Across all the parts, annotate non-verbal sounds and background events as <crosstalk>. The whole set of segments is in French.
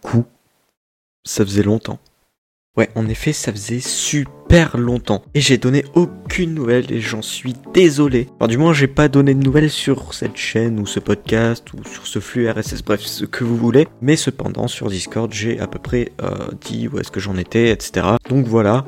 coucou. Ça faisait longtemps. Ouais, en effet, ça faisait super longtemps. Et j'ai donné aucune nouvelle et j'en suis désolé. Enfin, du moins, j'ai pas donné de nouvelles sur cette chaîne ou ce podcast ou sur ce flux RSS, bref, ce que vous voulez. Mais cependant, sur Discord, j'ai à peu près euh, dit où est-ce que j'en étais, etc. Donc voilà,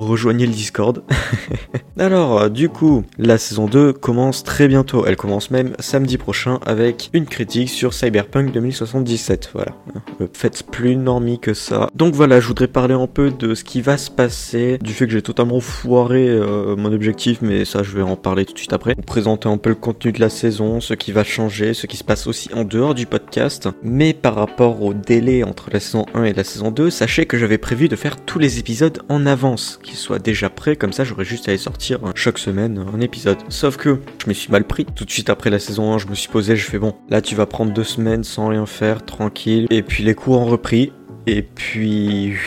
rejoignez le Discord. <laughs> Alors, euh, du coup, la saison 2 commence très bientôt. Elle commence même samedi prochain avec une critique sur Cyberpunk 2077. Voilà. Euh, faites plus normie que ça. Donc voilà, je voudrais parler un peu de ce qui va se passer, du fait que j'ai totalement foiré euh, mon objectif, mais ça, je vais en parler tout de suite après. Présenter un peu le contenu de la saison, ce qui va changer, ce qui se passe aussi en dehors du podcast. Mais par rapport au délai entre la saison 1 et la saison 2, sachez que j'avais prévu de faire tous les épisodes en avance soit déjà prêt, comme ça j'aurais juste à les sortir chaque semaine un épisode. Sauf que je me suis mal pris. Tout de suite après la saison 1, je me suis posé, je fais bon, là tu vas prendre deux semaines sans rien faire, tranquille. Et puis les cours ont repris. Et puis... <laughs>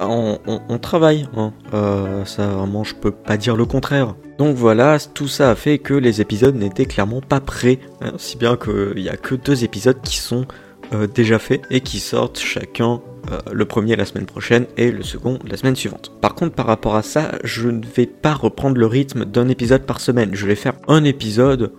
On, travaille, hein. euh, ça vraiment je peux pas dire le contraire. Donc voilà, tout ça a fait que les épisodes n'étaient clairement pas prêts, hein. si bien qu'il y a que deux épisodes qui sont euh, déjà faits et qui sortent chacun euh, le premier la semaine prochaine et le second la semaine suivante. Par contre, par rapport à ça, je ne vais pas reprendre le rythme d'un épisode par semaine. Je vais faire un épisode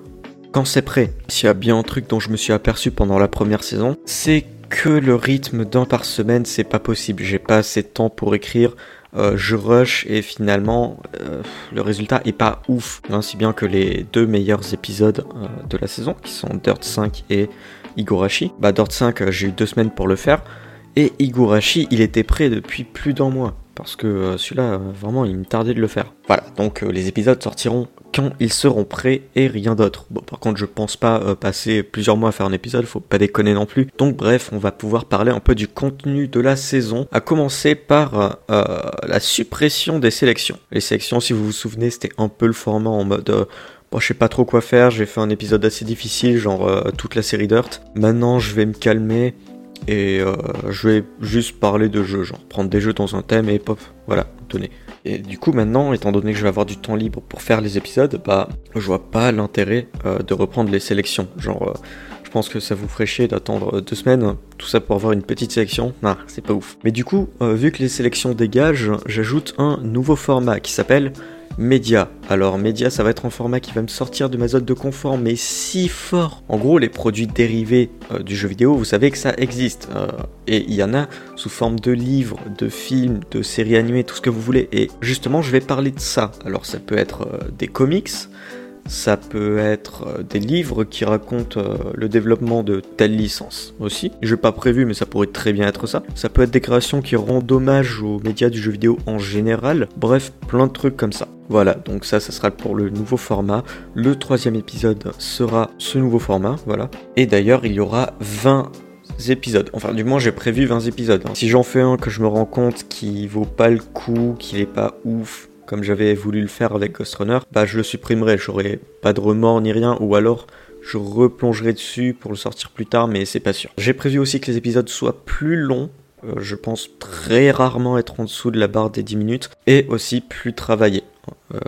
quand c'est prêt. S'il y a bien un truc dont je me suis aperçu pendant la première saison, c'est que le rythme d'un par semaine, c'est pas possible. J'ai pas assez de temps pour écrire. Euh, je rush et finalement euh, le résultat est pas ouf. Ainsi bien que les deux meilleurs épisodes de la saison, qui sont Dirt 5 et Igorashi. Bah Dirt 5, j'ai eu deux semaines pour le faire. Et Igurashi, il était prêt depuis plus d'un mois. Parce que euh, celui-là, euh, vraiment, il me tardait de le faire. Voilà, donc euh, les épisodes sortiront quand ils seront prêts et rien d'autre. Bon, par contre, je pense pas passer plusieurs mois à faire un épisode, faut pas déconner non plus. Donc, bref, on va pouvoir parler un peu du contenu de la saison, à commencer par la suppression des sélections. Les sélections, si vous vous souvenez, c'était un peu le format en mode. Bon, je sais pas trop quoi faire, j'ai fait un épisode assez difficile, genre toute la série Dirt. Maintenant, je vais me calmer et euh, je vais juste parler de jeux, genre prendre des jeux dans un thème et pop, voilà, tenez. Et du coup maintenant, étant donné que je vais avoir du temps libre pour faire les épisodes, bah je vois pas l'intérêt euh, de reprendre les sélections. Genre, euh, je pense que ça vous ferait chier d'attendre deux semaines, tout ça pour avoir une petite sélection. Non, c'est pas ouf. Mais du coup, vu que les sélections dégagent, j'ajoute un nouveau format qui s'appelle Média. Alors Média, ça va être un format qui va me sortir de ma zone de confort, mais si fort. En gros, les produits dérivés euh, du jeu vidéo, vous savez que ça existe. Euh, et il y en a sous forme de livres, de films, de séries animées, tout ce que vous voulez. Et justement, je vais parler de ça. Alors ça peut être euh, des comics, ça peut être des livres qui racontent le développement de telle licence aussi. Je n'ai pas prévu, mais ça pourrait très bien être ça. Ça peut être des créations qui rendent hommage aux médias du jeu vidéo en général. Bref, plein de trucs comme ça. Voilà, donc ça, ça sera pour le nouveau format. Le troisième épisode sera ce nouveau format, voilà. Et d'ailleurs, il y aura 20 épisodes. Enfin, du moins, j'ai prévu 20 épisodes. Hein. Si j'en fais un que je me rends compte qu'il vaut pas le coup, qu'il est pas ouf, comme j'avais voulu le faire avec Ghost Runner, bah je le supprimerai, j'aurai pas de remords ni rien, ou alors je replongerai dessus pour le sortir plus tard, mais c'est pas sûr. J'ai prévu aussi que les épisodes soient plus longs, euh, je pense très rarement être en dessous de la barre des 10 minutes, et aussi plus travaillés,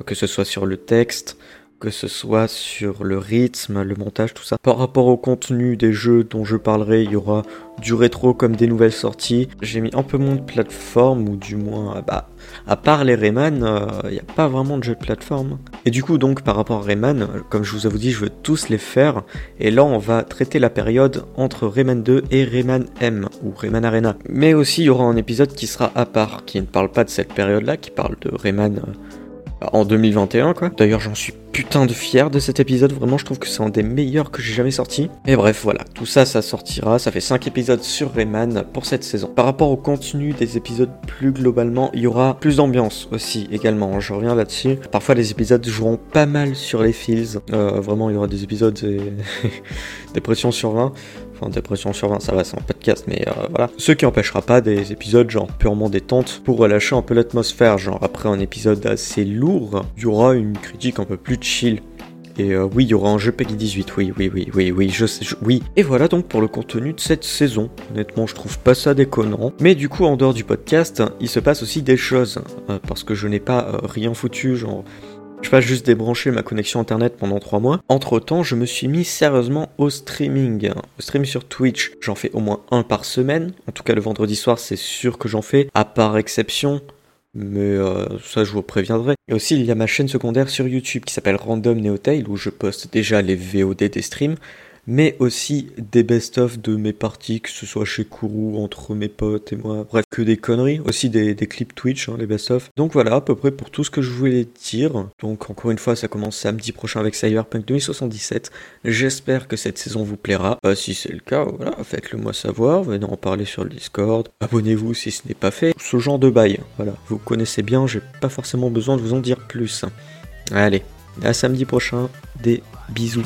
que ce soit sur le texte, que ce soit sur le rythme, le montage, tout ça. Par rapport au contenu des jeux dont je parlerai, il y aura du rétro comme des nouvelles sorties. J'ai mis un peu moins de plateforme, ou du moins, bah, à part les Rayman, il euh, n'y a pas vraiment de jeu de plateforme. Et du coup, donc, par rapport à Rayman, comme je vous ai dit, je veux tous les faire. Et là, on va traiter la période entre Rayman 2 et Rayman M, ou Rayman Arena. Mais aussi, il y aura un épisode qui sera à part, qui ne parle pas de cette période-là, qui parle de Rayman euh, en 2021 quoi. D'ailleurs j'en suis putain de fier de cet épisode, vraiment je trouve que c'est un des meilleurs que j'ai jamais sorti. Et bref voilà, tout ça ça sortira, ça fait 5 épisodes sur Rayman pour cette saison. Par rapport au contenu des épisodes plus globalement, il y aura plus d'ambiance aussi également, je reviens là-dessus. Parfois les épisodes joueront pas mal sur les feels, euh, vraiment il y aura des épisodes et <laughs> des pressions sur 20. Enfin, dépression sur 20, ça va, c'est un podcast, mais euh, voilà. Ce qui empêchera pas des épisodes genre purement détente pour relâcher un peu l'atmosphère. Genre après un épisode assez lourd, il y aura une critique un peu plus chill. Et euh, oui, il y aura un jeu Peggy 18, oui, oui, oui, oui, oui, je sais, oui. Et voilà donc pour le contenu de cette saison. Honnêtement, je trouve pas ça déconnant. Mais du coup, en dehors du podcast, il se passe aussi des choses. Euh, parce que je n'ai pas rien foutu, genre Je pas juste débrancher ma connexion internet pendant 3 mois. Entre temps, je me suis mis sérieusement au streaming. Au stream sur Twitch, j'en fais au moins un par semaine. En tout cas, le vendredi soir, c'est sûr que j'en fais. À part exception, mais euh, ça je vous préviendrai. Et aussi il y a ma chaîne secondaire sur YouTube qui s'appelle Random Neotail où je poste déjà les VOD des streams mais aussi des best-of de mes parties, que ce soit chez Kourou, entre mes potes et moi, bref, que des conneries, aussi des, clips Twitch, hein, les best-of. Donc voilà, à peu près pour tout ce que je voulais dire. Donc encore une fois, ça commence samedi prochain avec Cyberpunk 2077. J'espère que cette saison vous plaira. Euh, si c'est le cas, voilà, faites-le moi savoir, venez en parler sur le Discord, abonnez-vous si ce n'est pas fait. Ce genre de bail, voilà, vous connaissez bien, j'ai pas forcément besoin de vous en dire plus. Allez, à samedi prochain, des bisous.